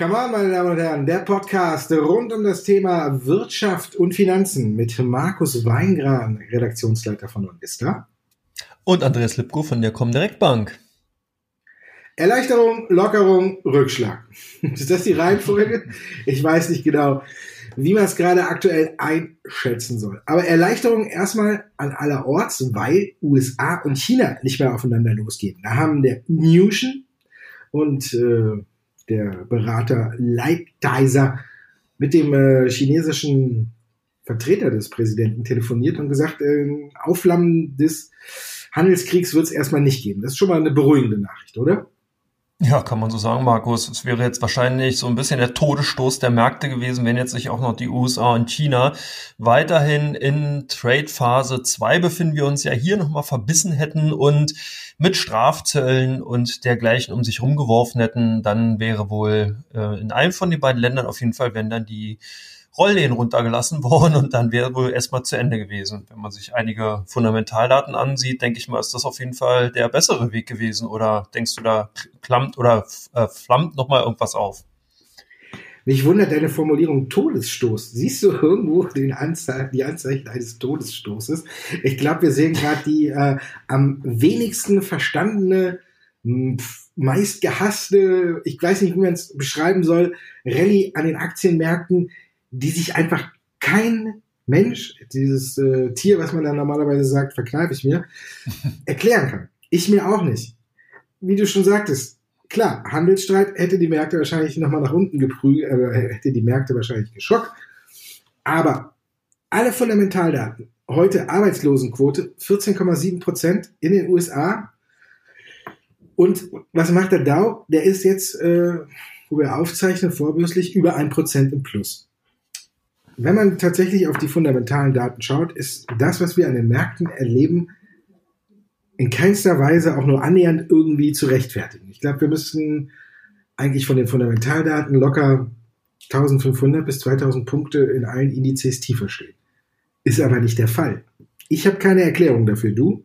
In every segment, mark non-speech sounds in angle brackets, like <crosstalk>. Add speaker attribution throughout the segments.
Speaker 1: Come on, meine Damen und Herren, der Podcast rund um das Thema Wirtschaft und Finanzen mit Markus Weingran, Redaktionsleiter von Logista.
Speaker 2: Und Andreas Lipko von der Comdirect Bank.
Speaker 1: Erleichterung, Lockerung, Rückschlag. <laughs> Ist das die Reihenfolge? Ich weiß nicht genau, wie man es gerade aktuell einschätzen soll. Aber Erleichterung erstmal an allerorts, weil USA und China nicht mehr aufeinander losgehen. Da haben der Newton und äh, der Berater Lightdizer mit dem äh, chinesischen Vertreter des Präsidenten telefoniert und gesagt, äh, Aufflammen des Handelskriegs wird es erstmal nicht geben. Das ist schon mal eine beruhigende Nachricht, oder?
Speaker 2: Ja, kann man so sagen, Markus. Es wäre jetzt wahrscheinlich so ein bisschen der Todesstoß der Märkte gewesen, wenn jetzt sich auch noch die USA und China weiterhin in Trade Phase 2 befinden wir uns ja hier nochmal verbissen hätten und mit Strafzöllen und dergleichen um sich rumgeworfen hätten, dann wäre wohl äh, in einem von den beiden Ländern auf jeden Fall, wenn dann die Rolllehen runtergelassen <laughs> worden und dann wäre wohl erstmal zu Ende gewesen. Wenn man sich einige Fundamentaldaten ansieht, denke ich mal, ist das auf jeden Fall der bessere Weg gewesen. Oder denkst du, da klammt oder äh, flammt nochmal irgendwas auf?
Speaker 1: Mich wundert deine Formulierung Todesstoß. Siehst du irgendwo den Anze die Anzeichen eines Todesstoßes? Ich glaube, wir sehen gerade die äh, am wenigsten verstandene, meist gehasste, ich weiß nicht, wie man es beschreiben soll, Rallye an den Aktienmärkten, die sich einfach kein Mensch, dieses äh, Tier, was man da normalerweise sagt, verkneife ich mir, <laughs> erklären kann. Ich mir auch nicht. Wie du schon sagtest, klar, Handelsstreit hätte die Märkte wahrscheinlich nochmal nach unten geprügelt, äh, hätte die Märkte wahrscheinlich geschockt. Aber alle Fundamentaldaten, heute Arbeitslosenquote 14,7 Prozent in den USA. Und was macht der Dow? Der ist jetzt, äh, wo wir aufzeichnen, vorbürstlich über ein Prozent im Plus wenn man tatsächlich auf die fundamentalen Daten schaut, ist das, was wir an den Märkten erleben, in keinster Weise auch nur annähernd irgendwie zu rechtfertigen. Ich glaube, wir müssten eigentlich von den Fundamentaldaten locker 1500 bis 2000 Punkte in allen Indizes tiefer stehen. Ist aber nicht der Fall. Ich habe keine Erklärung dafür. Du?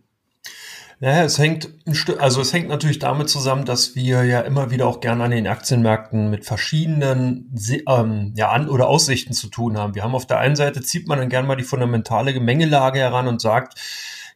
Speaker 2: Ja, es hängt, also es hängt natürlich damit zusammen, dass wir ja immer wieder auch gerne an den Aktienmärkten mit verschiedenen ähm, ja, An- oder Aussichten zu tun haben. Wir haben auf der einen Seite zieht man dann gerne mal die fundamentale Gemengelage heran und sagt,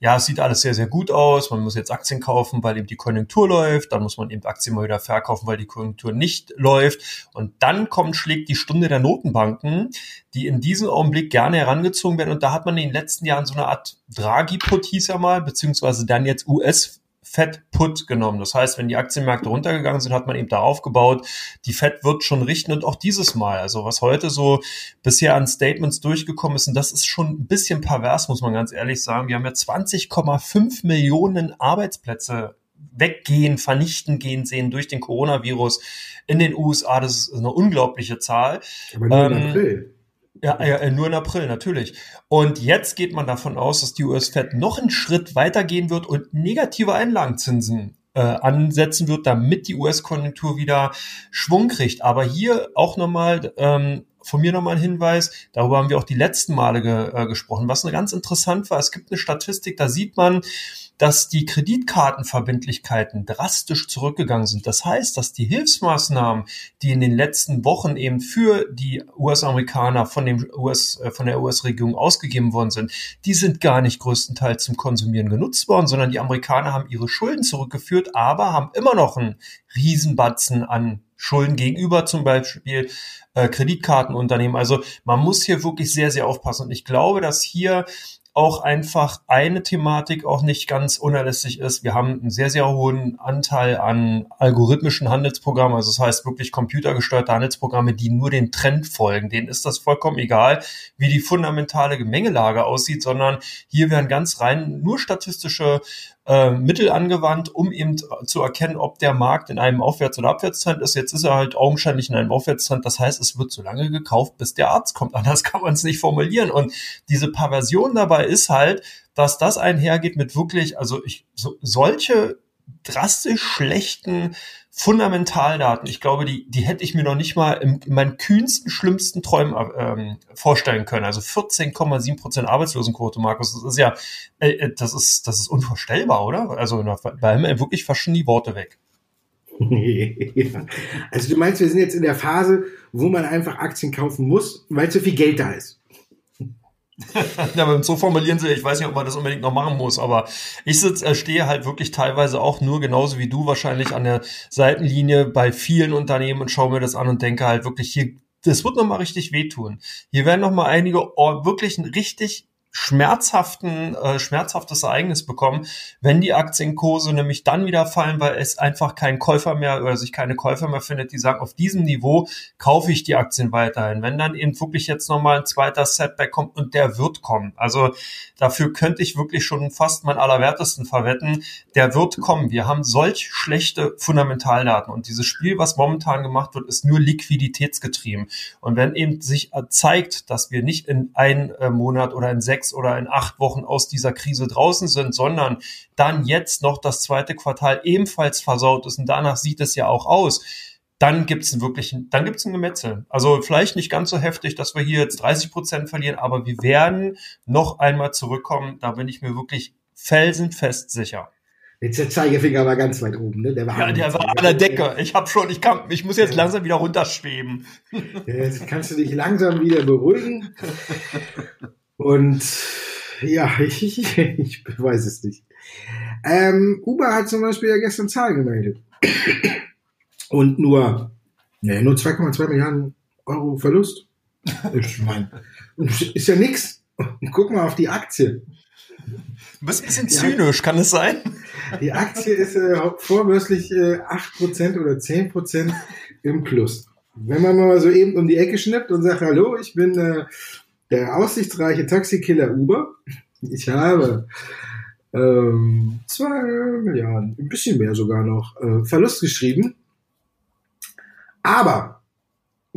Speaker 2: ja, es sieht alles sehr, sehr gut aus. Man muss jetzt Aktien kaufen, weil eben die Konjunktur läuft. Dann muss man eben Aktien mal wieder verkaufen, weil die Konjunktur nicht läuft. Und dann kommt, schlägt die Stunde der Notenbanken, die in diesem Augenblick gerne herangezogen werden. Und da hat man in den letzten Jahren so eine Art Draghi-Put hieß ja mal, beziehungsweise dann jetzt US Fed Put genommen. Das heißt, wenn die Aktienmärkte runtergegangen sind, hat man eben darauf gebaut, die Fed wird schon richten und auch dieses Mal. Also was heute so bisher an Statements durchgekommen ist, und das ist schon ein bisschen pervers, muss man ganz ehrlich sagen. Wir haben ja 20,5 Millionen Arbeitsplätze weggehen, vernichten gehen sehen durch den Coronavirus in den USA. Das ist eine unglaubliche Zahl.
Speaker 1: Aber nur ähm, April.
Speaker 2: Ja, ja, nur in April, natürlich. Und jetzt geht man davon aus, dass die US-Fed noch einen Schritt weitergehen wird und negative Einlagenzinsen äh, ansetzen wird, damit die US-Konjunktur wieder Schwung kriegt. Aber hier auch nochmal ähm, von mir nochmal ein Hinweis, darüber haben wir auch die letzten Male ge, äh, gesprochen, was eine ganz interessant war. Es gibt eine Statistik, da sieht man, dass die Kreditkartenverbindlichkeiten drastisch zurückgegangen sind. Das heißt, dass die Hilfsmaßnahmen, die in den letzten Wochen eben für die US-Amerikaner von dem US, äh, von der US-Regierung ausgegeben worden sind, die sind gar nicht größtenteils zum Konsumieren genutzt worden, sondern die Amerikaner haben ihre Schulden zurückgeführt, aber haben immer noch einen Riesenbatzen an Schulden gegenüber zum Beispiel äh, Kreditkartenunternehmen. Also man muss hier wirklich sehr, sehr aufpassen. Und ich glaube, dass hier auch einfach eine Thematik auch nicht ganz unerlässlich ist. Wir haben einen sehr, sehr hohen Anteil an algorithmischen Handelsprogrammen, also das heißt wirklich computergesteuerte Handelsprogramme, die nur den Trend folgen. Denen ist das vollkommen egal, wie die fundamentale Gemengelage aussieht, sondern hier werden ganz rein nur statistische äh, Mittel angewandt, um eben zu erkennen, ob der Markt in einem Aufwärts- oder Abwärtstrend ist. Jetzt ist er halt augenscheinlich in einem Aufwärtstrend. Das heißt, es wird so lange gekauft, bis der Arzt kommt. <laughs> Anders kann man es nicht formulieren. Und diese Perversion dabei ist halt, dass das einhergeht mit wirklich, also ich, so, solche drastisch schlechten Fundamentaldaten. Ich glaube, die, die hätte ich mir noch nicht mal in, meinen kühnsten, schlimmsten Träumen ähm, vorstellen können. Also 14,7 Prozent Arbeitslosenquote, Markus. Das ist ja, äh, äh, das ist, das ist unvorstellbar, oder? Also haben wir wirklich fast schon die Worte weg. <laughs>
Speaker 1: also du meinst, wir sind jetzt in der Phase, wo man einfach Aktien kaufen muss, weil zu viel Geld da ist. <laughs>
Speaker 2: ja, aber so formulieren sie, ich weiß nicht, ob man das unbedingt noch machen muss, aber ich sitz, äh, stehe halt wirklich teilweise auch nur genauso wie du wahrscheinlich an der Seitenlinie bei vielen Unternehmen und schaue mir das an und denke halt wirklich hier, das wird nochmal richtig wehtun. Hier werden nochmal einige wirklich richtig schmerzhaften, äh, schmerzhaftes Ereignis bekommen, wenn die Aktienkurse nämlich dann wieder fallen, weil es einfach kein Käufer mehr oder sich keine Käufer mehr findet, die sagen, auf diesem Niveau kaufe ich die Aktien weiterhin. Wenn dann eben wirklich jetzt nochmal ein zweiter Setback kommt und der wird kommen. Also dafür könnte ich wirklich schon fast mein allerwertesten verwetten, der wird kommen. Wir haben solch schlechte Fundamentaldaten und dieses Spiel, was momentan gemacht wird, ist nur liquiditätsgetrieben. Und wenn eben sich zeigt, dass wir nicht in einem äh, Monat oder in sechs sechs oder in acht Wochen aus dieser Krise draußen sind, sondern dann jetzt noch das zweite Quartal ebenfalls versaut ist und danach sieht es ja auch aus, dann gibt's wirklich, dann gibt's ein Gemetzel. Also vielleicht nicht ganz so heftig, dass wir hier jetzt 30 Prozent verlieren, aber wir werden noch einmal zurückkommen. Da bin ich mir wirklich felsenfest sicher.
Speaker 1: Jetzt der Zeigefinger war ganz weit oben, ne?
Speaker 2: Der war ja, der war an der Decke. Ich habe schon, ich kann, ich muss jetzt ja. langsam wieder runterschweben.
Speaker 1: Jetzt kannst du dich langsam wieder beruhigen. <laughs> Und ja, <laughs> ich, ich, weiß es nicht. Ähm, Uber hat zum Beispiel ja gestern Zahlen gemeldet. Und nur, ne, nur 2,2 Milliarden Euro Verlust. Ich meine, ist ja nix. Guck mal auf die Aktie.
Speaker 2: Du bist ein bisschen zynisch, kann es sein?
Speaker 1: Die Aktie ist äh, vorbörslich äh, 8% oder 10% im Plus. Wenn man mal so eben um die Ecke schnippt und sagt, hallo, ich bin äh, der aussichtsreiche Taxikiller Uber. Ich habe ähm, zwei Milliarden, ein bisschen mehr sogar noch, äh, Verlust geschrieben. Aber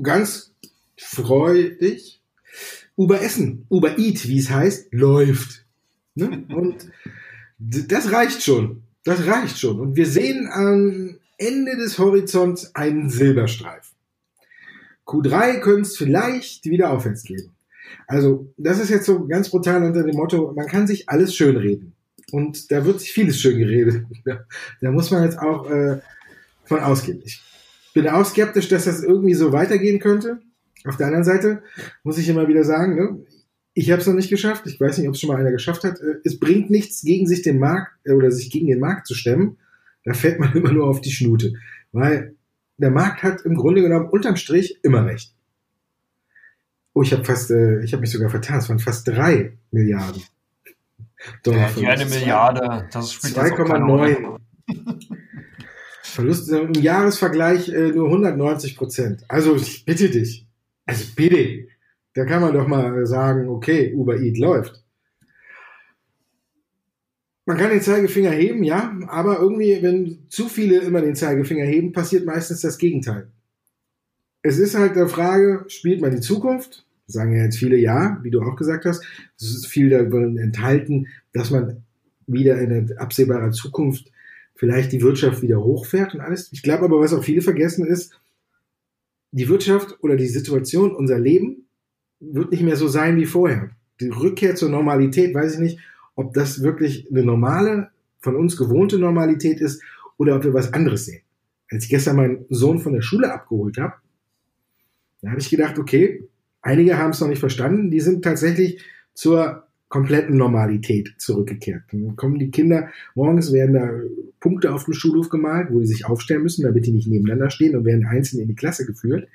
Speaker 1: ganz freudig, Uber Essen, Uber Eat, wie es heißt, läuft. Ne? Und das reicht schon. Das reicht schon. Und wir sehen am Ende des Horizonts einen Silberstreif. Q3 könnte es vielleicht wieder aufwärts gehen. Also, das ist jetzt so ganz brutal unter dem Motto, man kann sich alles schön reden. Und da wird sich vieles schön geredet. <laughs> da muss man jetzt auch äh, von ausgehen. Ich bin auch skeptisch, dass das irgendwie so weitergehen könnte. Auf der anderen Seite muss ich immer wieder sagen, ne, ich habe es noch nicht geschafft. Ich weiß nicht, ob es schon mal einer geschafft hat. Äh, es bringt nichts, gegen sich den Markt äh, oder sich gegen den Markt zu stemmen. Da fällt man <laughs> immer nur auf die Schnute. Weil der Markt hat im Grunde genommen unterm Strich immer recht. Oh, ich habe fast, äh, ich habe mich sogar vertan. Es waren fast drei Milliarden.
Speaker 2: Dollar ja, eine Milliarde, das
Speaker 1: spielt 2,9. <laughs> Verlust im Jahresvergleich äh, nur 190 Prozent. Also ich bitte dich. Also bitte. Da kann man doch mal sagen, okay, Uber Eat läuft. Man kann den Zeigefinger heben, ja, aber irgendwie, wenn zu viele immer den Zeigefinger heben, passiert meistens das Gegenteil es ist halt der Frage, spielt man die Zukunft? Sagen ja jetzt viele ja, wie du auch gesagt hast. Es ist viel darin enthalten, dass man wieder in absehbarer Zukunft vielleicht die Wirtschaft wieder hochfährt und alles. Ich glaube aber, was auch viele vergessen ist, die Wirtschaft oder die Situation, unser Leben wird nicht mehr so sein wie vorher. Die Rückkehr zur Normalität, weiß ich nicht, ob das wirklich eine normale, von uns gewohnte Normalität ist oder ob wir was anderes sehen. Als ich gestern meinen Sohn von der Schule abgeholt habe, da habe ich gedacht, okay, einige haben es noch nicht verstanden, die sind tatsächlich zur kompletten Normalität zurückgekehrt. Dann kommen die Kinder, morgens werden da Punkte auf dem Schulhof gemalt, wo sie sich aufstellen müssen, damit die nicht nebeneinander stehen und werden einzeln in die Klasse geführt.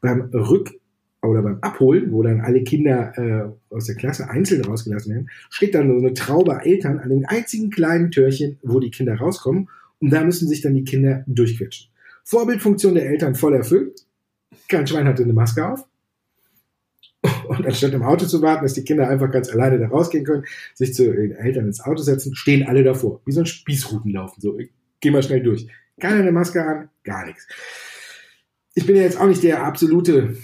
Speaker 1: Beim Rück- oder beim Abholen, wo dann alle Kinder äh, aus der Klasse einzeln rausgelassen werden, steht dann so eine Traube Eltern an dem einzigen kleinen Türchen, wo die Kinder rauskommen und da müssen sich dann die Kinder durchquetschen. Vorbildfunktion der Eltern voll erfüllt, kein Schwein hatte eine Maske auf. Und anstatt im Auto zu warten, dass die Kinder einfach ganz alleine da rausgehen können, sich zu den Eltern ins Auto setzen, stehen alle davor. Wie so ein Spießruten laufen. So, geh mal schnell durch. Keiner eine Maske an, gar nichts. Ich bin ja jetzt auch nicht der absolute,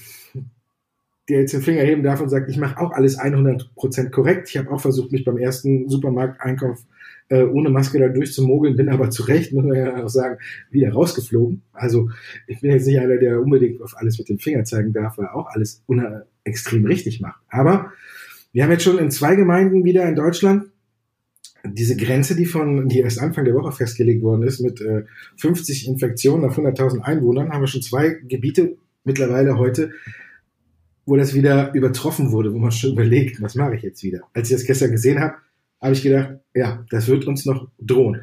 Speaker 1: der jetzt den Finger heben darf und sagt, ich mache auch alles 100% korrekt. Ich habe auch versucht, mich beim ersten Supermarkteinkauf äh, ohne Maske da durchzumogeln, bin aber zu Recht, muss man ja auch sagen, wieder rausgeflogen. Also ich bin jetzt nicht einer, der unbedingt auf alles mit dem Finger zeigen darf, weil auch alles extrem richtig macht. Aber wir haben jetzt schon in zwei Gemeinden wieder in Deutschland diese Grenze, die von, die erst Anfang der Woche festgelegt worden ist, mit äh, 50 Infektionen auf 100.000 Einwohnern, haben wir schon zwei Gebiete mittlerweile heute, wo das wieder übertroffen wurde, wo man schon überlegt, was mache ich jetzt wieder. Als ich das gestern gesehen habe, habe ich gedacht, ja, das wird uns noch drohen.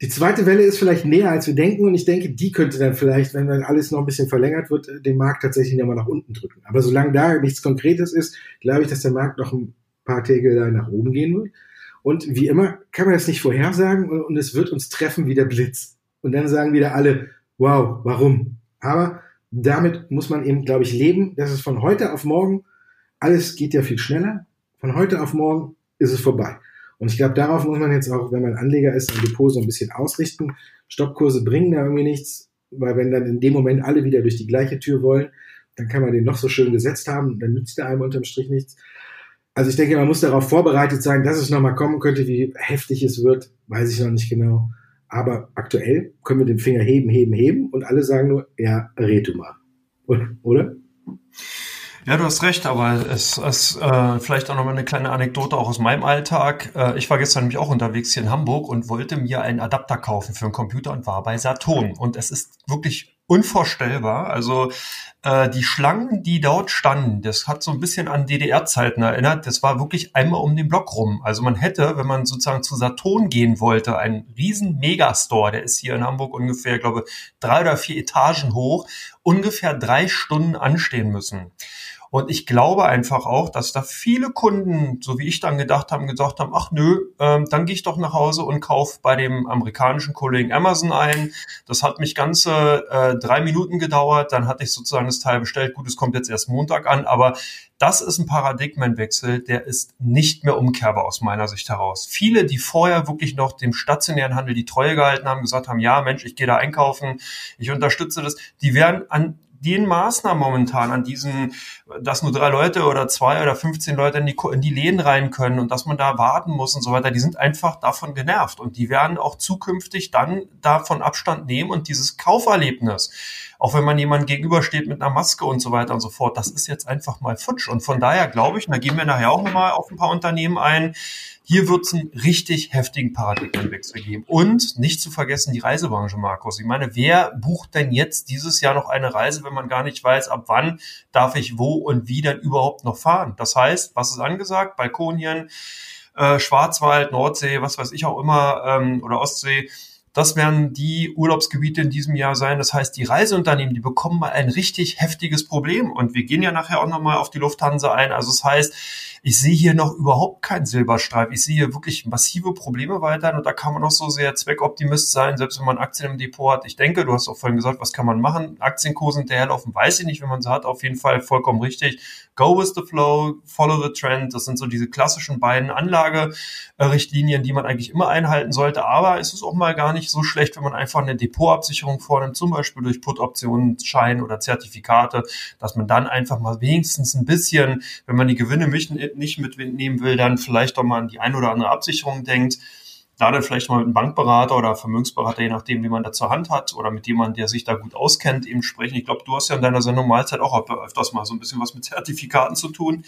Speaker 1: Die zweite Welle ist vielleicht näher, als wir denken, und ich denke, die könnte dann vielleicht, wenn dann alles noch ein bisschen verlängert wird, den Markt tatsächlich nochmal nach unten drücken. Aber solange da nichts Konkretes ist, glaube ich, dass der Markt noch ein paar Tage nach oben gehen wird. Und wie immer kann man das nicht vorhersagen und, es wird uns treffen wie der Blitz. Und dann sagen wieder alle, wow, warum? Aber damit muss man eben, glaube ich, leben. Das ist von heute auf morgen, alles geht ja viel schneller. Von heute auf morgen ist es vorbei. Und ich glaube, darauf muss man jetzt auch, wenn man Anleger ist, ein Depot so ein bisschen ausrichten. Stoppkurse bringen da irgendwie nichts, weil wenn dann in dem Moment alle wieder durch die gleiche Tür wollen, dann kann man den noch so schön gesetzt haben, dann nützt der einem unterm Strich nichts. Also ich denke, man muss darauf vorbereitet sein, dass es nochmal kommen könnte, wie heftig es wird, weiß ich noch nicht genau. Aber aktuell können wir den Finger heben, heben, heben und alle sagen nur, ja, red du mal. Oder?
Speaker 2: Ja, du hast recht, aber es ist äh, vielleicht auch nochmal eine kleine Anekdote auch aus meinem Alltag. Äh, ich war gestern nämlich auch unterwegs hier in Hamburg und wollte mir einen Adapter kaufen für einen Computer und war bei Saturn. Und es ist wirklich unvorstellbar. Also äh, die Schlangen, die dort standen, das hat so ein bisschen an DDR-Zeiten erinnert. Das war wirklich einmal um den Block rum. Also man hätte, wenn man sozusagen zu Saturn gehen wollte, einen riesen Megastore, der ist hier in Hamburg ungefähr, glaube, drei oder vier Etagen hoch, ungefähr drei Stunden anstehen müssen. Und ich glaube einfach auch, dass da viele Kunden, so wie ich dann gedacht haben, gesagt haben, ach nö, ähm, dann gehe ich doch nach Hause und kaufe bei dem amerikanischen Kollegen Amazon ein. Das hat mich ganze äh, drei Minuten gedauert. Dann hatte ich sozusagen das Teil bestellt. Gut, es kommt jetzt erst Montag an, aber das ist ein Paradigmenwechsel, der ist nicht mehr umkehrbar aus meiner Sicht heraus. Viele, die vorher wirklich noch dem stationären Handel die Treue gehalten haben, gesagt haben, ja Mensch, ich gehe da einkaufen, ich unterstütze das, die werden an den Maßnahmen momentan, an diesen, dass nur drei Leute oder zwei oder 15 Leute in die, in die Läden rein können und dass man da warten muss und so weiter, die sind einfach davon genervt und die werden auch zukünftig dann davon Abstand nehmen und dieses Kauferlebnis, auch wenn man jemandem gegenübersteht mit einer Maske und so weiter und so fort, das ist jetzt einfach mal futsch und von daher glaube ich, und da gehen wir nachher auch nochmal auf ein paar Unternehmen ein, hier wird es einen richtig heftigen Paradigmenwechsel geben. Und nicht zu vergessen die Reisebranche, Markus. Ich meine, wer bucht denn jetzt dieses Jahr noch eine Reise, wenn man gar nicht weiß, ab wann darf ich wo und wie dann überhaupt noch fahren? Das heißt, was ist angesagt? Balkonien, äh, Schwarzwald, Nordsee, was weiß ich auch immer, ähm, oder Ostsee. Das werden die Urlaubsgebiete in diesem Jahr sein. Das heißt, die Reiseunternehmen, die bekommen mal ein richtig heftiges Problem. Und wir gehen ja nachher auch nochmal auf die Lufthansa ein. Also das heißt, ich sehe hier noch überhaupt keinen Silberstreif. Ich sehe hier wirklich massive Probleme weiterhin und da kann man noch so sehr Zweckoptimist sein, selbst wenn man Aktien im Depot hat. Ich denke, du hast auch vorhin gesagt, was kann man machen? Aktienkurse hinterherlaufen, weiß ich nicht, wenn man sie hat. Auf jeden Fall vollkommen richtig. Go with the flow, follow the trend. Das sind so diese klassischen beiden Anlagerichtlinien, die man eigentlich immer einhalten sollte. Aber es ist auch mal gar nicht so schlecht, wenn man einfach eine Depotabsicherung vornimmt, zum Beispiel durch Put-Optionen, Schein oder Zertifikate, dass man dann einfach mal wenigstens ein bisschen, wenn man die Gewinne nicht mitnehmen will, dann vielleicht doch mal an die ein oder andere Absicherung denkt. Da dann vielleicht mal mit einem Bankberater oder Vermögensberater, je nachdem, wie man da zur Hand hat, oder mit jemandem, der sich da gut auskennt, eben sprechen. Ich glaube, du hast ja in deiner Sendung Mahlzeit auch öfters mal so ein bisschen was mit Zertifikaten zu tun.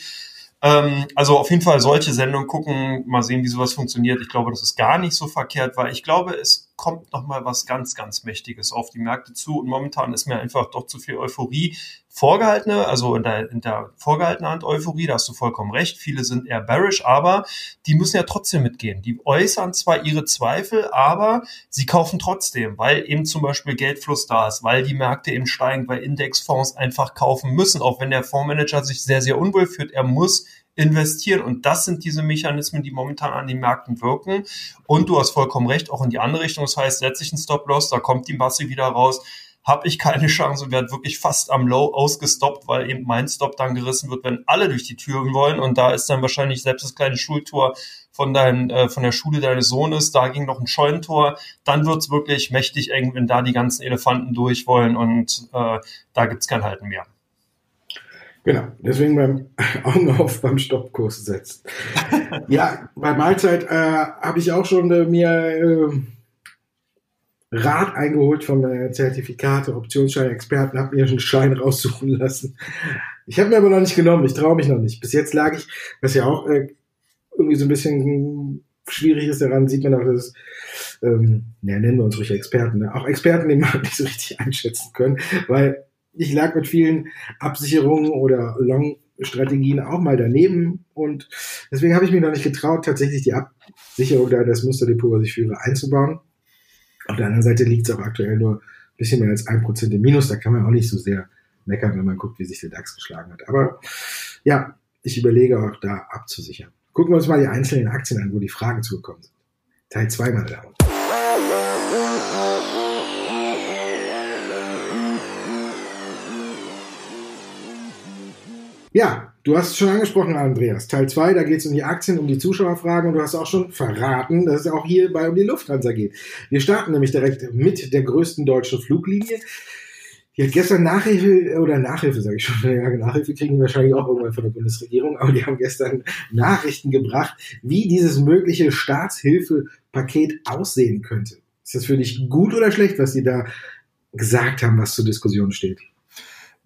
Speaker 2: Ähm, also auf jeden Fall solche Sendungen gucken, mal sehen, wie sowas funktioniert. Ich glaube, das ist gar nicht so verkehrt, weil ich glaube, es kommt noch mal was ganz, ganz Mächtiges auf die Märkte zu. Und momentan ist mir einfach doch zu viel Euphorie vorgehaltene, also in der, in der vorgehaltenen Hand Euphorie, da hast du vollkommen recht. Viele sind eher bearish, aber die müssen ja trotzdem mitgehen. Die äußern zwar ihre Zweifel, aber sie kaufen trotzdem, weil eben zum Beispiel Geldfluss da ist, weil die Märkte eben steigen, weil Indexfonds einfach kaufen müssen, auch wenn der Fondsmanager sich sehr, sehr unwohl fühlt. Er muss investieren. Und das sind diese Mechanismen, die momentan an den Märkten wirken. Und du hast vollkommen recht, auch in die andere Richtung. Das heißt, setze ich einen Stop-Loss, da kommt die Masse wieder raus, habe ich keine Chance und werde wirklich fast am Low ausgestoppt, weil eben mein Stop dann gerissen wird, wenn alle durch die Türen wollen. Und da ist dann wahrscheinlich selbst das kleine Schultor von deinem, äh, von der Schule deines Sohnes, da ging noch ein Scheunentor, dann wird's wirklich mächtig eng, wenn da die ganzen Elefanten durch wollen und äh, da gibt's kein Halten mehr.
Speaker 1: Genau, deswegen beim <laughs> Augen auf beim Stoppkurs setzt. <laughs> ja, bei Mahlzeit äh, habe ich auch schon äh, mir äh, Rat eingeholt von äh, Zertifikate, Optionsschein, Experten, habe mir schon einen Schein raussuchen lassen. Ich habe mir aber noch nicht genommen, ich traue mich noch nicht. Bis jetzt lag ich, was ja auch äh, irgendwie so ein bisschen schwierig ist daran, sieht man auch, dass ähm, ja, nennen wir uns ruhig Experten, ne? auch Experten, die man <laughs> nicht so richtig einschätzen können, weil ich lag mit vielen Absicherungen oder Long-Strategien auch mal daneben und deswegen habe ich mich noch nicht getraut, tatsächlich die Absicherung da das Musterdepot, was ich führe, einzubauen. Auf der anderen Seite liegt es auch aktuell nur ein bisschen mehr als ein Prozent im Minus, da kann man auch nicht so sehr meckern, wenn man guckt, wie sich der DAX geschlagen hat. Aber ja, ich überlege auch da abzusichern. Gucken wir uns mal die einzelnen Aktien an, wo die Fragen zugekommen sind. Teil 2, meine Damen Ja, du hast es schon angesprochen, Andreas. Teil 2, da geht es um die Aktien, um die Zuschauerfragen und du hast auch schon verraten, dass es auch hierbei um die Lufthansa geht. Wir starten nämlich direkt mit der größten deutschen Fluglinie. Die hat gestern Nachhilfe, oder Nachhilfe sage ich schon, <laughs> ja, Nachhilfe kriegen die wahrscheinlich auch irgendwann von der Bundesregierung, aber die haben gestern Nachrichten gebracht, wie dieses mögliche Staatshilfepaket aussehen könnte. Ist das für dich gut oder schlecht, was die da gesagt haben, was zur Diskussion steht?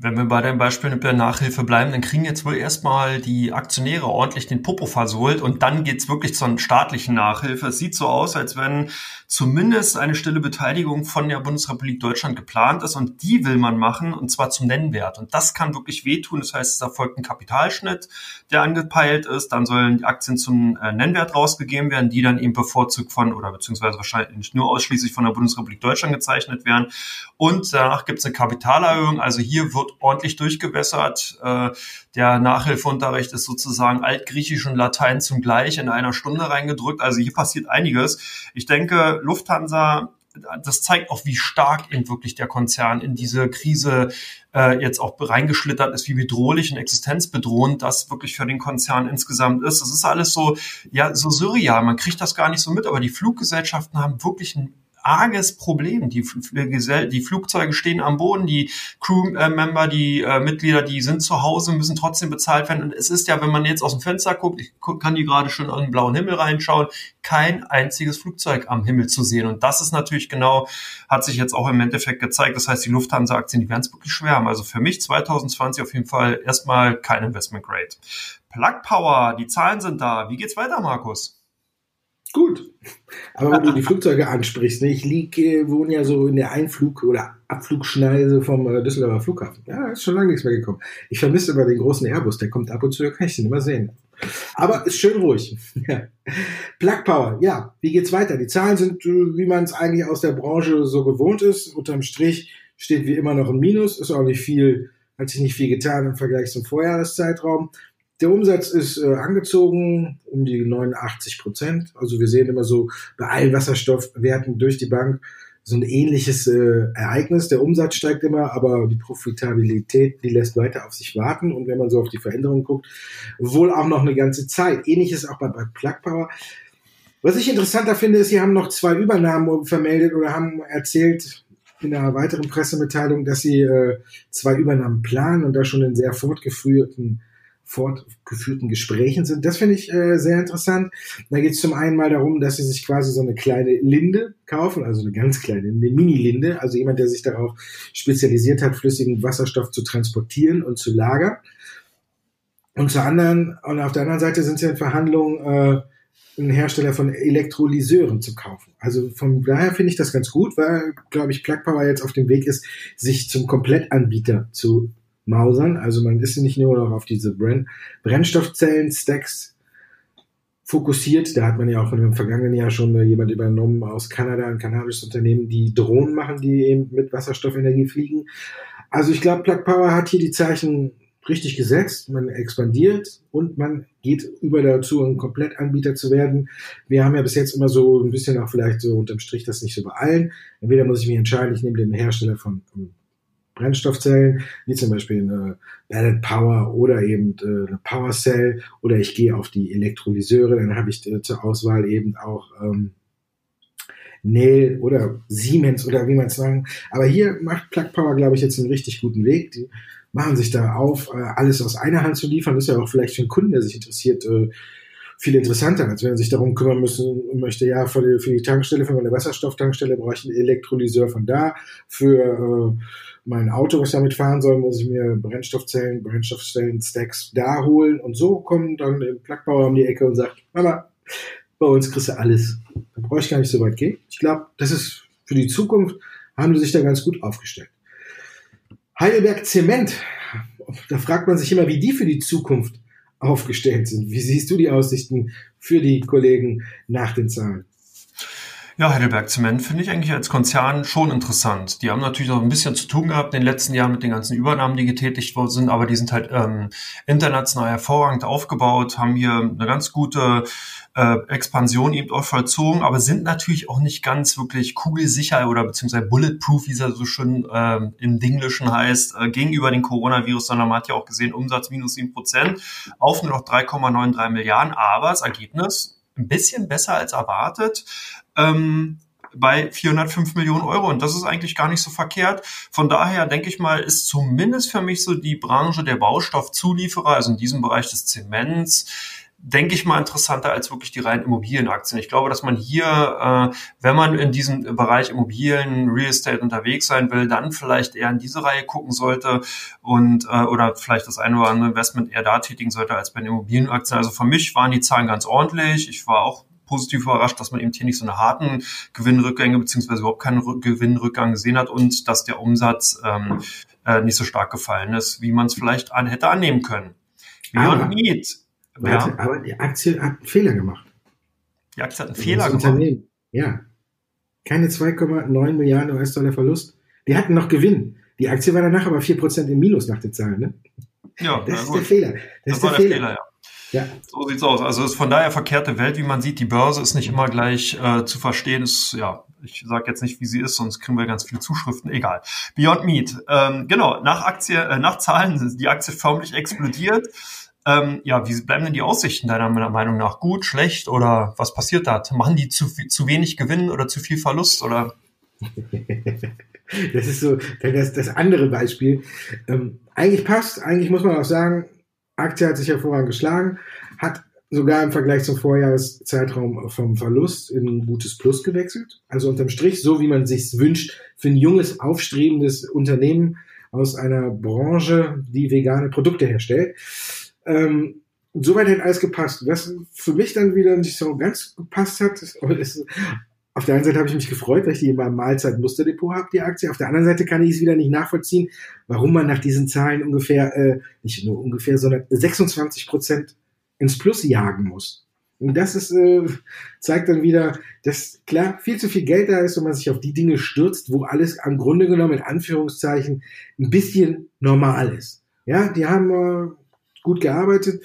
Speaker 2: Wenn wir bei dem Beispiel mit der Nachhilfe bleiben, dann kriegen jetzt wohl erstmal die Aktionäre ordentlich den Popo versohlt und dann geht's wirklich zur staatlichen Nachhilfe. Es sieht so aus, als wenn zumindest eine stille Beteiligung von der Bundesrepublik Deutschland geplant ist und die will man machen und zwar zum Nennwert. Und das kann wirklich wehtun. Das heißt, es erfolgt ein Kapitalschnitt, der angepeilt ist. Dann sollen die Aktien zum äh, Nennwert rausgegeben werden, die dann eben bevorzugt von oder beziehungsweise wahrscheinlich nur ausschließlich von der Bundesrepublik Deutschland gezeichnet werden. Und danach gibt's eine Kapitalerhöhung. Also hier wird ordentlich durchgewässert. Äh, der Nachhilfeunterricht ist sozusagen Altgriechisch und Latein zugleich in einer Stunde reingedrückt. Also hier passiert einiges. Ich denke, Lufthansa, das zeigt auch, wie stark eben wirklich der Konzern in diese Krise äh, jetzt auch reingeschlittert ist, wie bedrohlich und existenzbedrohend das wirklich für den Konzern insgesamt ist. Das ist alles so, ja, so surreal. Man kriegt das gar nicht so mit, aber die Fluggesellschaften haben wirklich ein arges Problem. Die, die Flugzeuge stehen am Boden, die Crewmember, die äh, Mitglieder, die sind zu Hause, müssen trotzdem bezahlt werden. Und es ist ja, wenn man jetzt aus dem Fenster guckt, ich kann die gerade schon an den blauen Himmel reinschauen, kein einziges Flugzeug am Himmel zu sehen. Und das ist natürlich genau, hat sich jetzt auch im Endeffekt gezeigt. Das heißt, die Lufthansa-Aktien, die werden es wirklich schwer haben. Also für mich 2020 auf jeden Fall erstmal kein Investment Grade. Plug Power, die Zahlen sind da. Wie geht's weiter, Markus?
Speaker 1: Gut. Aber wenn du die Flugzeuge ansprichst, ne, ich liege, äh, wohne ja so in der Einflug- oder Abflugschneise vom äh, Düsseldorfer Flughafen. Ja, ist schon lange nichts mehr gekommen. Ich vermisse aber den großen Airbus, der kommt ab und zu, kann ich den immer sehen. Aber ist schön ruhig. <laughs> ja. Plug Power, ja, wie geht's weiter? Die Zahlen sind, äh, wie man es eigentlich aus der Branche so gewohnt ist. Unterm Strich steht wie immer noch ein Minus, ist auch nicht viel, hat sich nicht viel getan im Vergleich zum Vorjahreszeitraum. Der Umsatz ist äh, angezogen um die 89 Prozent. Also wir sehen immer so bei allen Wasserstoffwerten durch die Bank so ein ähnliches äh, Ereignis. Der Umsatz steigt immer, aber die Profitabilität, die lässt weiter auf sich warten. Und wenn man so auf die Veränderungen guckt, wohl auch noch eine ganze Zeit. Ähnliches auch bei, bei Plug Power. Was ich interessanter finde, ist, sie haben noch zwei Übernahmen vermeldet oder haben erzählt in einer weiteren Pressemitteilung, dass sie äh, zwei Übernahmen planen und da schon in sehr fortgeführten fortgeführten Gesprächen sind. Das finde ich äh, sehr interessant. Da geht es zum einen mal darum, dass sie sich quasi so eine kleine Linde kaufen, also eine ganz kleine, eine Mini-Linde, also jemand, der sich darauf spezialisiert hat, flüssigen Wasserstoff zu transportieren und zu lagern. Und zur anderen, und auf der anderen Seite sind sie in Verhandlungen, äh, einen Hersteller von Elektrolyseuren zu kaufen. Also von daher finde ich das ganz gut, weil, glaube ich, Plug Power jetzt auf dem Weg ist, sich zum Komplettanbieter zu mausern. Also man ist nicht nur noch auf diese Brenn Brennstoffzellen-Stacks fokussiert. Da hat man ja auch dem vergangenen Jahr schon jemand übernommen aus Kanada, ein kanadisches Unternehmen, die Drohnen machen, die eben mit Wasserstoffenergie fliegen. Also ich glaube, Plug Power hat hier die Zeichen richtig gesetzt. Man expandiert und man geht über dazu, ein Komplettanbieter zu werden. Wir haben ja bis jetzt immer so ein bisschen auch vielleicht so unterm Strich das nicht so bei allen. Entweder muss ich mich entscheiden, ich nehme den Hersteller von Brennstoffzellen, wie zum Beispiel eine Ballot Power oder eben äh, eine Power Cell oder ich gehe auf die Elektrolyseure, dann habe ich äh, zur Auswahl eben auch ähm, Nel oder Siemens oder wie man es sagen. Aber hier macht Plug Power, glaube ich, jetzt einen richtig guten Weg. Die machen sich da auf, äh, alles aus einer Hand zu liefern, ist ja auch vielleicht für einen Kunden, der sich interessiert, äh, viel interessanter, als wenn er sich darum kümmern müssen möchte, ja, für die, für die Tankstelle, für meine Wasserstofftankstelle brauche ich einen Elektrolyseur von da, für äh, mein Auto, was damit fahren soll, muss ich mir Brennstoffzellen, Brennstoffzellen, Stacks da holen und so kommt dann der Plackbauer um die Ecke und sagt, Mama, bei uns kriegst du alles. Da brauche ich gar nicht so weit gehen. Ich glaube, das ist für die Zukunft, haben die sich da ganz gut aufgestellt. Heidelberg Zement, da fragt man sich immer, wie die für die Zukunft aufgestellt sind. Wie siehst du die Aussichten für die Kollegen nach den Zahlen?
Speaker 2: Ja, Heidelberg Zement finde ich eigentlich als Konzern schon interessant. Die haben natürlich noch ein bisschen zu tun gehabt in den letzten Jahren mit den ganzen Übernahmen, die getätigt worden sind, aber die sind halt ähm, international hervorragend aufgebaut, haben hier eine ganz gute äh, Expansion eben auch vollzogen, aber sind natürlich auch nicht ganz wirklich kugelsicher oder beziehungsweise bulletproof, wie es ja so schön äh, im Dinglischen heißt, äh, gegenüber dem Coronavirus, sondern man hat ja auch gesehen, Umsatz minus sieben Prozent auf nur noch 3,93 Milliarden, aber das Ergebnis ein bisschen besser als erwartet. Ähm, bei 405 Millionen Euro. Und das ist eigentlich gar nicht so verkehrt. Von daher denke ich mal, ist zumindest für mich so die Branche der Baustoffzulieferer, also in diesem Bereich des Zements, denke ich mal, interessanter als wirklich die reinen Immobilienaktien. Ich glaube, dass man hier, äh, wenn man in diesem Bereich Immobilien, Real Estate unterwegs sein will, dann vielleicht eher in diese Reihe gucken sollte und äh, oder vielleicht das eine oder andere Investment eher da tätigen sollte als bei den Immobilienaktien. Also für mich waren die Zahlen ganz ordentlich. Ich war auch positiv überrascht, dass man eben hier nicht so eine harten Gewinnrückgänge beziehungsweise überhaupt keinen Gewinnrückgang gesehen hat und dass der Umsatz ähm, äh, nicht so stark gefallen ist, wie man es vielleicht an, hätte annehmen können.
Speaker 1: Beyond Meat ja. aber die Aktie hat einen Fehler gemacht.
Speaker 2: Die Aktie hat einen Fehler gemacht. Unternehmen.
Speaker 1: Ja. Keine 2,9 Milliarden US-Dollar Verlust. Die hatten noch Gewinn. Die Aktie war danach aber 4% im Minus nach den Zahlen. Ne?
Speaker 2: Ja,
Speaker 1: das ist der Fehler. Das, das ist der, Fehler. der Fehler. ja.
Speaker 2: Ja. So sieht's aus. Also es ist von daher verkehrte Welt, wie man sieht. Die Börse ist nicht immer gleich äh, zu verstehen. Ist, ja, ich sage jetzt nicht, wie sie ist, sonst kriegen wir ganz viele Zuschriften. Egal. Beyond Meat. Ähm, genau, nach Aktie, äh, nach Zahlen ist die Aktie förmlich explodiert. Ähm, ja, wie bleiben denn die Aussichten deiner Meinung nach? Gut, schlecht oder was passiert da? Machen die zu, zu wenig Gewinn oder zu viel Verlust oder? <laughs>
Speaker 1: das ist so das, das andere Beispiel. Ähm, eigentlich passt, eigentlich muss man auch sagen, Aktie hat sich hervorragend geschlagen, hat sogar im Vergleich zum Vorjahreszeitraum vom Verlust in ein gutes Plus gewechselt. Also unterm Strich, so wie man sich wünscht, für ein junges, aufstrebendes Unternehmen aus einer Branche, die vegane Produkte herstellt. Ähm, soweit hat alles gepasst. Was für mich dann wieder nicht so ganz gepasst hat, <laughs> ist, auf der einen Seite habe ich mich gefreut, weil ich die immer im Mahlzeit-Musterdepot habe, die Aktie. Auf der anderen Seite kann ich es wieder nicht nachvollziehen, warum man nach diesen Zahlen ungefähr, äh, nicht nur ungefähr, sondern 26 Prozent ins Plus jagen muss. Und das ist, äh, zeigt dann wieder, dass klar viel zu viel Geld da ist und man sich auf die Dinge stürzt, wo alles am Grunde genommen in Anführungszeichen ein bisschen normal ist. Ja, die haben äh, gut gearbeitet,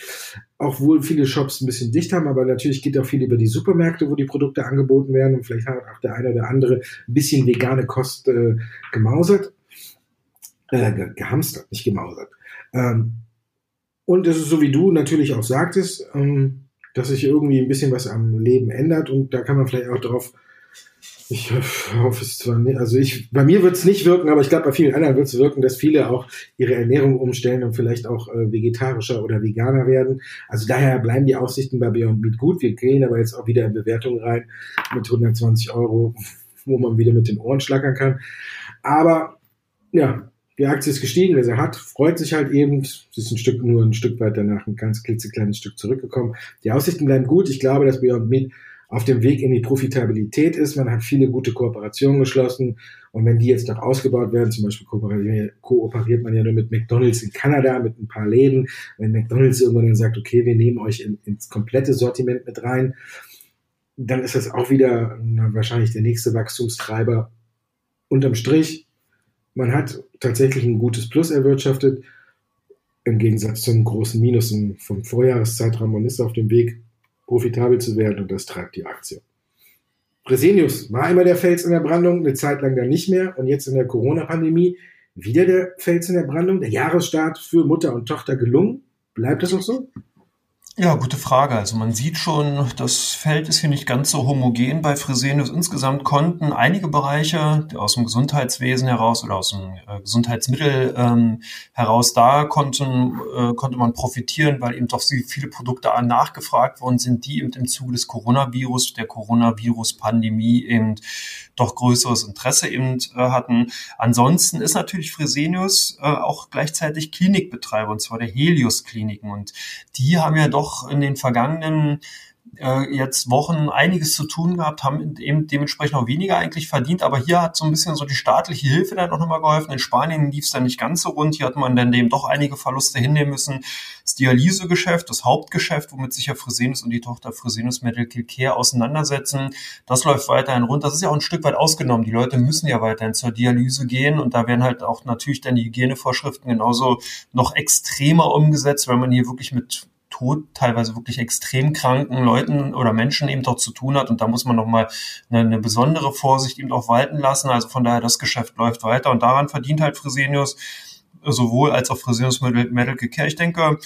Speaker 1: auch wohl viele Shops ein bisschen dicht haben, aber natürlich geht auch viel über die Supermärkte, wo die Produkte angeboten werden. Und vielleicht hat auch der eine oder andere ein bisschen vegane Kost äh, gemausert, äh, gehamstert, nicht gemausert. Ähm, und es ist so wie du natürlich auch sagtest, ähm, dass sich irgendwie ein bisschen was am Leben ändert. Und da kann man vielleicht auch darauf ich hoffe es zwar nicht. Also ich, bei mir wird es nicht wirken, aber ich glaube, bei vielen anderen wird es wirken, dass viele auch ihre Ernährung umstellen und vielleicht auch äh, vegetarischer oder veganer werden. Also daher bleiben die Aussichten bei Beyond Meat gut. Wir gehen aber jetzt auch wieder in Bewertungen rein mit 120 Euro, wo man wieder mit den Ohren schlackern kann. Aber ja, die Aktie ist gestiegen, wer sie hat, freut sich halt eben. Sie ist ein Stück, nur ein Stück weit danach ein ganz klitzekleines Stück zurückgekommen. Die Aussichten bleiben gut. Ich glaube, dass Beyond Meat auf dem Weg in die Profitabilität ist. Man hat viele gute Kooperationen geschlossen. Und wenn die jetzt noch ausgebaut werden, zum Beispiel kooperiert man ja nur mit McDonalds in Kanada, mit ein paar Läden. Wenn McDonalds irgendwann dann sagt, okay, wir nehmen euch in, ins komplette Sortiment mit rein, dann ist das auch wieder na, wahrscheinlich der nächste Wachstumstreiber. Unterm Strich, man hat tatsächlich ein gutes Plus erwirtschaftet, im Gegensatz zum großen Minus vom Vorjahreszeitraum. Man ist auf dem Weg, profitabel zu werden und das treibt die Aktie. Fresenius war immer der Fels in der Brandung, eine Zeit lang dann nicht mehr und jetzt in der Corona-Pandemie wieder der Fels in der Brandung. Der Jahresstart für Mutter und Tochter gelungen. Bleibt das auch so?
Speaker 2: Ja, gute Frage. Also man sieht schon, das Feld ist hier nicht ganz so homogen bei Fresenius. Insgesamt konnten einige Bereiche aus dem Gesundheitswesen heraus oder aus dem äh, Gesundheitsmittel ähm, heraus, da konnten, äh, konnte man profitieren, weil eben doch viele Produkte nachgefragt worden sind, die eben im Zuge des Coronavirus, der Coronavirus-Pandemie eben doch größeres Interesse eben äh, hatten. Ansonsten ist natürlich Fresenius äh, auch gleichzeitig Klinikbetreiber, und zwar der Helios Kliniken. Und die haben ja doch in den vergangenen äh, jetzt Wochen einiges zu tun gehabt, haben eben dementsprechend auch weniger eigentlich verdient. Aber hier hat so ein bisschen so die staatliche Hilfe dann auch nochmal geholfen. In Spanien lief es dann nicht ganz so rund. Hier hat man dann dem doch einige Verluste hinnehmen müssen. Das Dialysegeschäft, das Hauptgeschäft, womit sich ja Fresenius und die Tochter Fresenius Medical Care auseinandersetzen, das läuft weiterhin rund. Das ist ja auch ein Stück weit ausgenommen. Die Leute müssen ja weiterhin zur Dialyse gehen und da werden halt auch natürlich dann die Hygienevorschriften genauso noch extremer umgesetzt, weil man hier wirklich mit Tod teilweise wirklich extrem kranken Leuten oder Menschen eben doch zu tun hat. Und da muss man nochmal eine, eine besondere Vorsicht eben auch walten lassen. Also von daher, das Geschäft läuft weiter und daran verdient halt Fresenius sowohl als auch Fresenius Medical Care. Ich denke,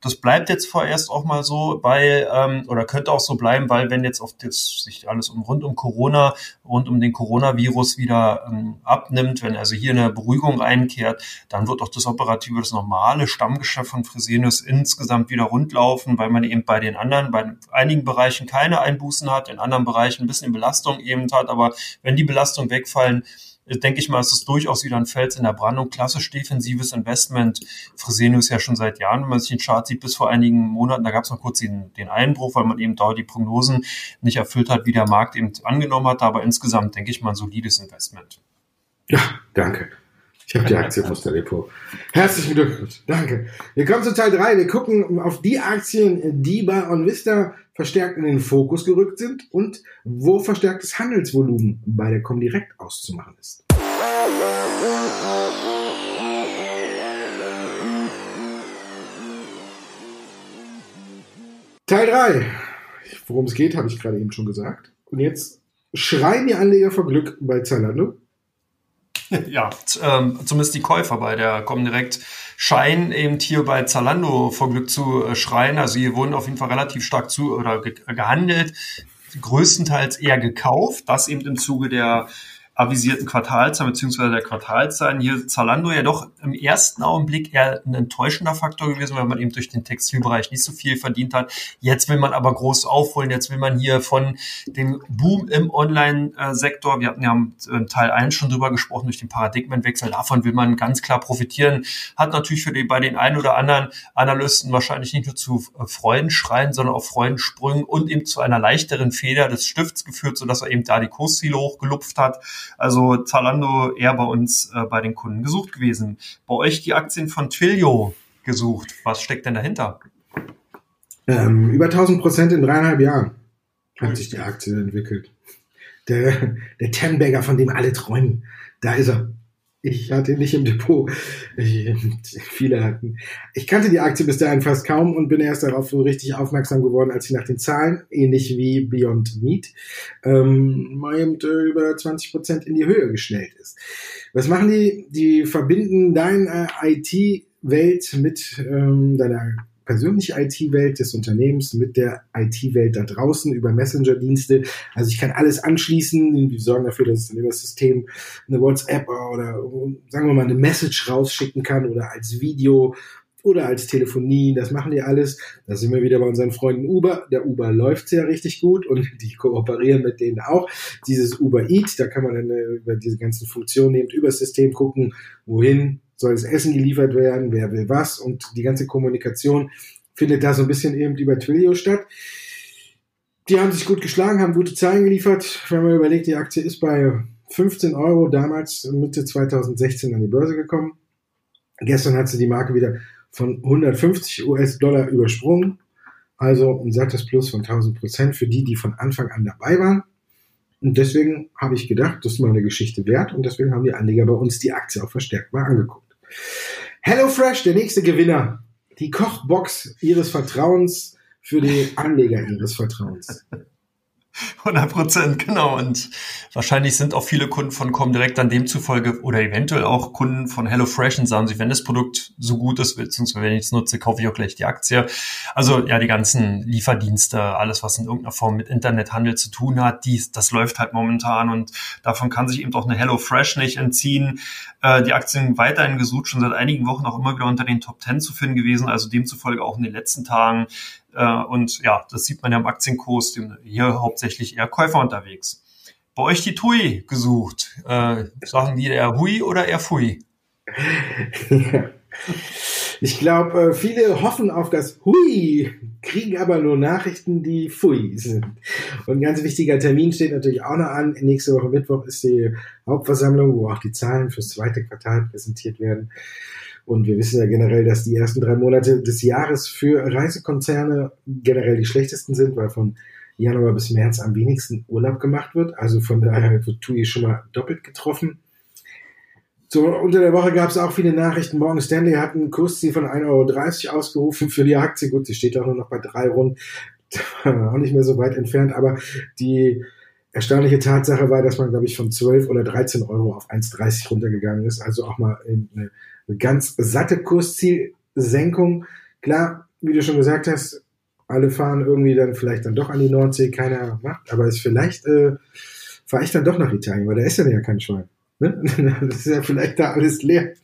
Speaker 2: das bleibt jetzt vorerst auch mal so, weil, ähm, oder könnte auch so bleiben, weil wenn jetzt oft jetzt sich alles um rund um Corona, rund um den Coronavirus wieder ähm, abnimmt, wenn also hier eine Beruhigung einkehrt, dann wird auch das operative, das normale Stammgeschäft von Fresenius insgesamt wieder rundlaufen, weil man eben bei den anderen, bei einigen Bereichen keine Einbußen hat, in anderen Bereichen ein bisschen Belastung eben hat, aber wenn die Belastungen wegfallen, denke ich mal, ist es durchaus wieder ein Fels in der Brandung. Klassisch defensives Investment. Fresenius ja schon seit Jahren, wenn man sich den Chart sieht, bis vor einigen Monaten, da gab es noch kurz den, den Einbruch, weil man eben da die Prognosen nicht erfüllt hat, wie der Markt eben angenommen hat. Aber insgesamt denke ich mal ein solides Investment.
Speaker 1: Ja, danke. Ich habe die Aktie aus der Depot. Herzlichen Glückwunsch. Danke. Wir kommen zu Teil 3. Wir gucken auf die Aktien, die bei OnVista verstärkt in den Fokus gerückt sind und wo verstärktes Handelsvolumen bei der Comdirect auszumachen ist. Teil 3. Worum es geht, habe ich gerade eben schon gesagt. Und jetzt schreien die Anleger vor Glück bei Zalando. <laughs>
Speaker 2: Ja, ähm, zumindest die Käufer bei der kommen direkt scheinen eben hier bei Zalando vor Glück zu äh, schreien. Also hier wurden auf jeden Fall relativ stark zu oder ge gehandelt, größtenteils eher gekauft, das eben im Zuge der avisierten Quartalzahlen beziehungsweise der Quartalzahlen hier Zalando ja doch im ersten Augenblick eher ein enttäuschender Faktor gewesen, weil man eben durch den Textilbereich nicht so viel verdient hat. Jetzt will man aber groß aufholen. Jetzt will man hier von dem Boom im Online-Sektor, wir hatten ja im Teil 1 schon drüber gesprochen, durch den Paradigmenwechsel, davon will man ganz klar profitieren. Hat natürlich für die, bei den einen oder anderen Analysten wahrscheinlich nicht nur zu äh, Freudenschreien, sondern auch Freudensprüngen und eben zu einer leichteren Feder des Stifts geführt, sodass er eben da die Kursziele hochgelupft hat. Also Zalando eher bei uns äh, bei den Kunden gesucht gewesen. Bei euch die Aktien von Twilio gesucht. Was steckt denn dahinter?
Speaker 1: Ähm, über 1000 Prozent in dreieinhalb Jahren hat sich die Aktie entwickelt. Der, der Tenbagger, von dem alle träumen, da ist er. Ich hatte ihn nicht im Depot. Ich, viele hatten. Ich kannte die Aktie bis dahin fast kaum und bin erst darauf so richtig aufmerksam geworden, als sie nach den Zahlen, ähnlich wie Beyond Meat, ähm, mal eben äh, über 20 Prozent in die Höhe geschnellt ist. Was machen die? Die verbinden deine IT-Welt mit ähm, deiner persönliche IT-Welt des Unternehmens mit der IT-Welt da draußen über Messenger-Dienste. Also ich kann alles anschließen. Wir sorgen dafür, dass dann über das System eine WhatsApp oder sagen wir mal eine Message rausschicken kann oder als Video oder als Telefonie, das machen die alles. Da sind wir wieder bei unseren Freunden Uber. Der Uber läuft sehr richtig gut und die kooperieren mit denen auch. Dieses Uber Eat, da kann man dann äh, über diese ganzen Funktionen eben über das System gucken, wohin soll das Essen geliefert werden, wer will was und die ganze Kommunikation findet da so ein bisschen eben über Twilio statt. Die haben sich gut geschlagen, haben gute Zahlen geliefert. Wenn man überlegt, die Aktie ist bei 15 Euro damals Mitte 2016 an die Börse gekommen. Gestern hat sie die Marke wieder von 150 US-Dollar übersprungen. Also ein sattes Plus von 1000 Prozent für die, die von Anfang an dabei waren. Und deswegen habe ich gedacht, das ist mal eine Geschichte wert. Und deswegen haben die Anleger bei uns die Aktie auch verstärkt mal angeguckt. HelloFresh, der nächste Gewinner. Die Kochbox ihres Vertrauens für die Anleger ihres Vertrauens.
Speaker 2: 100 Prozent, genau. Und wahrscheinlich sind auch viele Kunden von Comdirect dann demzufolge oder eventuell auch Kunden von HelloFresh und sagen sich, wenn das Produkt so gut ist, beziehungsweise wenn ich es nutze, kaufe ich auch gleich die Aktie. Also ja, die ganzen Lieferdienste, alles, was in irgendeiner Form mit Internethandel zu tun hat, dies, das läuft halt momentan und davon kann sich eben auch eine HelloFresh nicht entziehen. Äh, die Aktien weiterhin gesucht, schon seit einigen Wochen auch immer wieder unter den Top 10 zu finden gewesen, also demzufolge auch in den letzten Tagen äh, und ja, das sieht man ja im Aktienkurs, hier hauptsächlich eher Käufer unterwegs. Bei euch die TUI gesucht. Äh, sagen die eher Hui oder eher Fui? <laughs>
Speaker 1: Ich glaube, äh, viele hoffen auf das Hui, kriegen aber nur Nachrichten, die Fui sind. Und ein ganz wichtiger Termin steht natürlich auch noch an. Nächste Woche Mittwoch ist die Hauptversammlung, wo auch die Zahlen fürs zweite Quartal präsentiert werden. Und wir wissen ja generell, dass die ersten drei Monate des Jahres für Reisekonzerne generell die schlechtesten sind, weil von Januar bis März am wenigsten Urlaub gemacht wird. Also von daher wird TUI schon mal doppelt getroffen. So, unter der Woche gab es auch viele Nachrichten. Morgan Stanley hat ein Kursziel von 1,30 Euro ausgerufen für die Aktie. Gut, sie steht auch nur noch bei drei Rund. <laughs> auch nicht mehr so weit entfernt. Aber die erstaunliche Tatsache war, dass man, glaube ich, von 12 oder 13 Euro auf 1,30 runtergegangen ist. Also auch mal eine ganz satte Kurszielsenkung. Klar, wie du schon gesagt hast, alle fahren irgendwie dann vielleicht dann doch an die Nordsee, keiner macht, aber ist vielleicht äh, fahre ich dann doch nach Italien, weil da ist ja ja kein Schwein. Ne? <laughs> Das ist ja vielleicht da alles leer.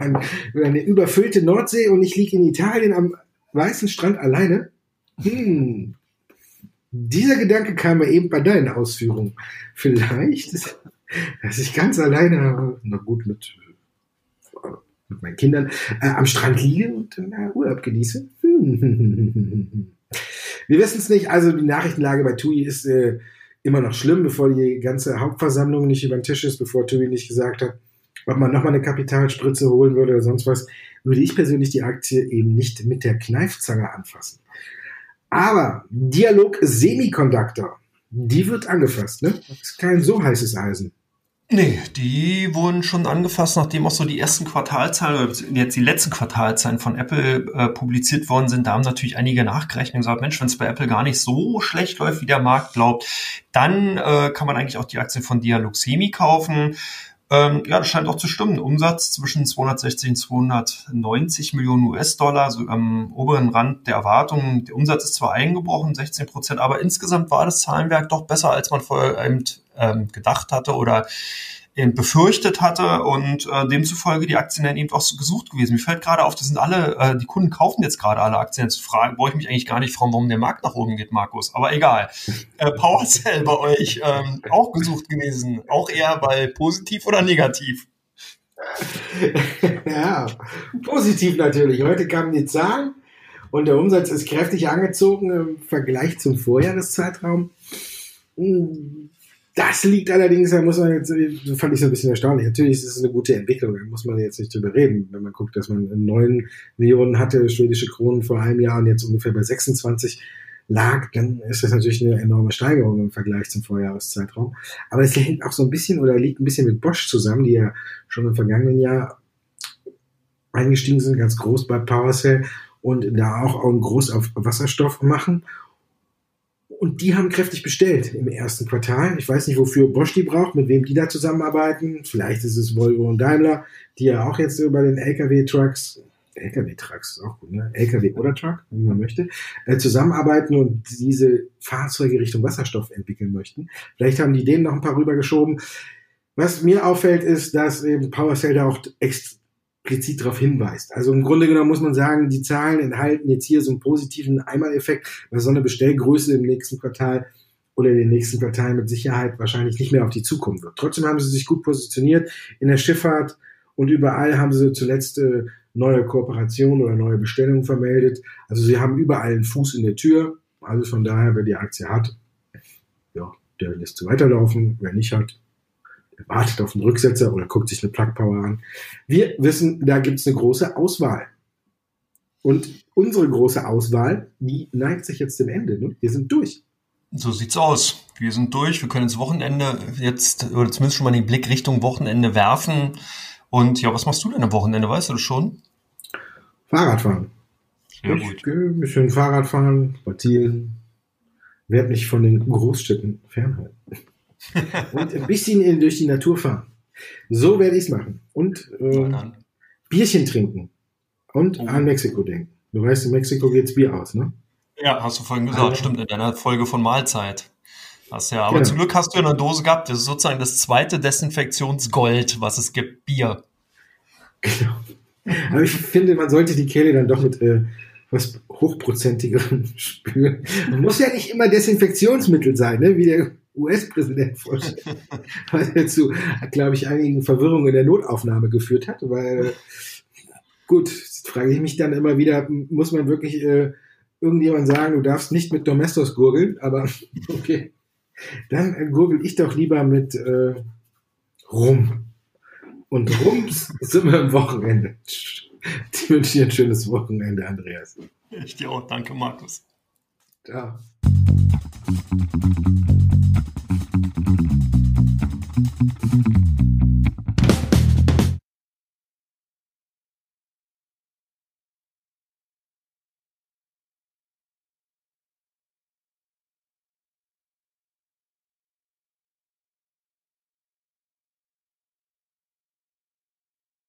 Speaker 1: Eine überfüllte Nordsee und ich liege in Italien am weißen Strand alleine. Hm. Dieser Gedanke kam mir eben bei deinen Ausführungen. Vielleicht, dass ich ganz alleine, na gut, mit mit meinen Kindern äh, am Strand liege und äh, Urlaub genieße. <laughs> Wir wissen es nicht. Also die Nachrichtenlage bei TUI ist äh, immer noch schlimm, bevor die ganze Hauptversammlung nicht über den Tisch ist, bevor TUI nicht gesagt hat, ob man nochmal eine Kapitalspritze holen würde oder sonst was, würde ich persönlich die Aktie eben nicht mit der Kneifzange anfassen. Aber Dialog Semiconductor, die wird angefasst, ne? Das ist kein so heißes Eisen.
Speaker 2: Nee, die wurden schon angefasst, nachdem auch so die ersten Quartalzahlen, jetzt die letzten Quartalzahlen von Apple äh, publiziert worden sind. Da haben natürlich einige nachgerechnet und gesagt, Mensch, wenn es bei Apple gar nicht so schlecht läuft, wie der Markt glaubt, dann äh, kann man eigentlich auch die Aktien von Dialogsemi kaufen. Ähm, ja, das scheint auch zu stimmen. Umsatz zwischen 260 und 290 Millionen US-Dollar, so am oberen Rand der Erwartungen. Der Umsatz ist zwar eingebrochen, 16 Prozent, aber insgesamt war das Zahlenwerk doch besser, als man vorher ähm, gedacht hatte oder befürchtet hatte und äh, demzufolge die Aktien dann eben auch so gesucht gewesen. Mir fällt gerade auf, das sind alle, äh, die Kunden kaufen jetzt gerade alle Aktien. Jetzt fragen, brauche ich mich eigentlich gar nicht fragen, warum der Markt nach oben geht, Markus. Aber egal. Äh, PowerCell bei euch ähm, auch gesucht gewesen. Auch eher bei positiv oder negativ? <laughs>
Speaker 1: ja, positiv natürlich. Heute kamen die Zahlen und der Umsatz ist kräftig angezogen im Vergleich zum Vorjahreszeitraum. Das liegt allerdings, da muss man jetzt, fand ich so ein bisschen erstaunlich. Natürlich ist es eine gute Entwicklung, da muss man jetzt nicht drüber reden. Wenn man guckt, dass man 9 Millionen hatte, schwedische Kronen vor einem Jahr und jetzt ungefähr bei 26 lag, dann ist das natürlich eine enorme Steigerung im Vergleich zum Vorjahreszeitraum. Aber es hängt auch so ein bisschen oder liegt ein bisschen mit Bosch zusammen, die ja schon im vergangenen Jahr eingestiegen sind, ganz groß bei PowerCell und da auch, auch groß auf Wasserstoff machen und die haben kräftig bestellt im ersten Quartal. Ich weiß nicht, wofür Bosch die braucht, mit wem die da zusammenarbeiten. Vielleicht ist es Volvo und Daimler, die ja auch jetzt über den LKW-Trucks, LKW-Trucks auch gut, ne? LKW oder Truck, wie man möchte, äh, zusammenarbeiten und diese Fahrzeuge Richtung Wasserstoff entwickeln möchten. Vielleicht haben die denen noch ein paar rübergeschoben. Was mir auffällt, ist, dass eben PowerCell da auch extra explizit darauf hinweist. Also im Grunde genommen muss man sagen, die Zahlen enthalten jetzt hier so einen positiven Einmaleffekt, weil so eine Bestellgröße im nächsten Quartal oder in den nächsten Quartalen mit Sicherheit wahrscheinlich nicht mehr auf die zukommen wird. Trotzdem haben sie sich gut positioniert in der Schifffahrt und überall haben sie zuletzt äh, neue Kooperationen oder neue Bestellungen vermeldet. Also sie haben überall einen Fuß in der Tür. Also von daher, wer die Aktie hat, ja, der lässt sie weiterlaufen. Wer nicht hat, wartet auf den Rücksetzer oder guckt sich eine Plug Power an. Wir wissen, da gibt es eine große Auswahl. Und unsere große Auswahl, die neigt sich jetzt dem Ende. Ne? Wir sind durch.
Speaker 2: So sieht's aus. Wir sind durch. Wir können ins Wochenende jetzt, oder zumindest schon mal den Blick Richtung Wochenende werfen. Und ja, was machst du denn am Wochenende? Weißt du das schon?
Speaker 1: Fahrradfahren. Sehr ich gut. Gehe ein bisschen Fahrradfahren, spazieren, werde mich von den Großstädten fernhalten. <laughs> und ein bisschen in, durch die Natur fahren. So werde ich es machen. Und äh, Bierchen trinken. Und oh. an Mexiko denken. Du weißt, in Mexiko geht's Bier aus, ne?
Speaker 2: Ja, hast du vorhin gesagt, also, stimmt, in deiner Folge von Mahlzeit. Hast ja, aber genau. zum Glück hast du eine Dose gehabt. Das ist sozusagen das zweite Desinfektionsgold, was es gibt, Bier.
Speaker 1: Genau. Aber ich finde, man sollte die Kehle dann doch mit äh, was hochprozentigerem <laughs> spülen. Man muss ja nicht immer Desinfektionsmittel sein, ne? wie der US-Präsident vorstellt. <laughs> Was ja zu, glaube ich, einigen Verwirrungen in der Notaufnahme geführt hat, weil gut, frage ich mich dann immer wieder, muss man wirklich äh, irgendjemand sagen, du darfst nicht mit Domestos gurgeln, aber <laughs> okay. Dann äh, gurgel ich doch lieber mit äh, Rum. Und Rums sind wir am Wochenende. Ich wünsche dir ein schönes Wochenende, Andreas.
Speaker 2: Ich dir auch. Danke, Markus. Ciao.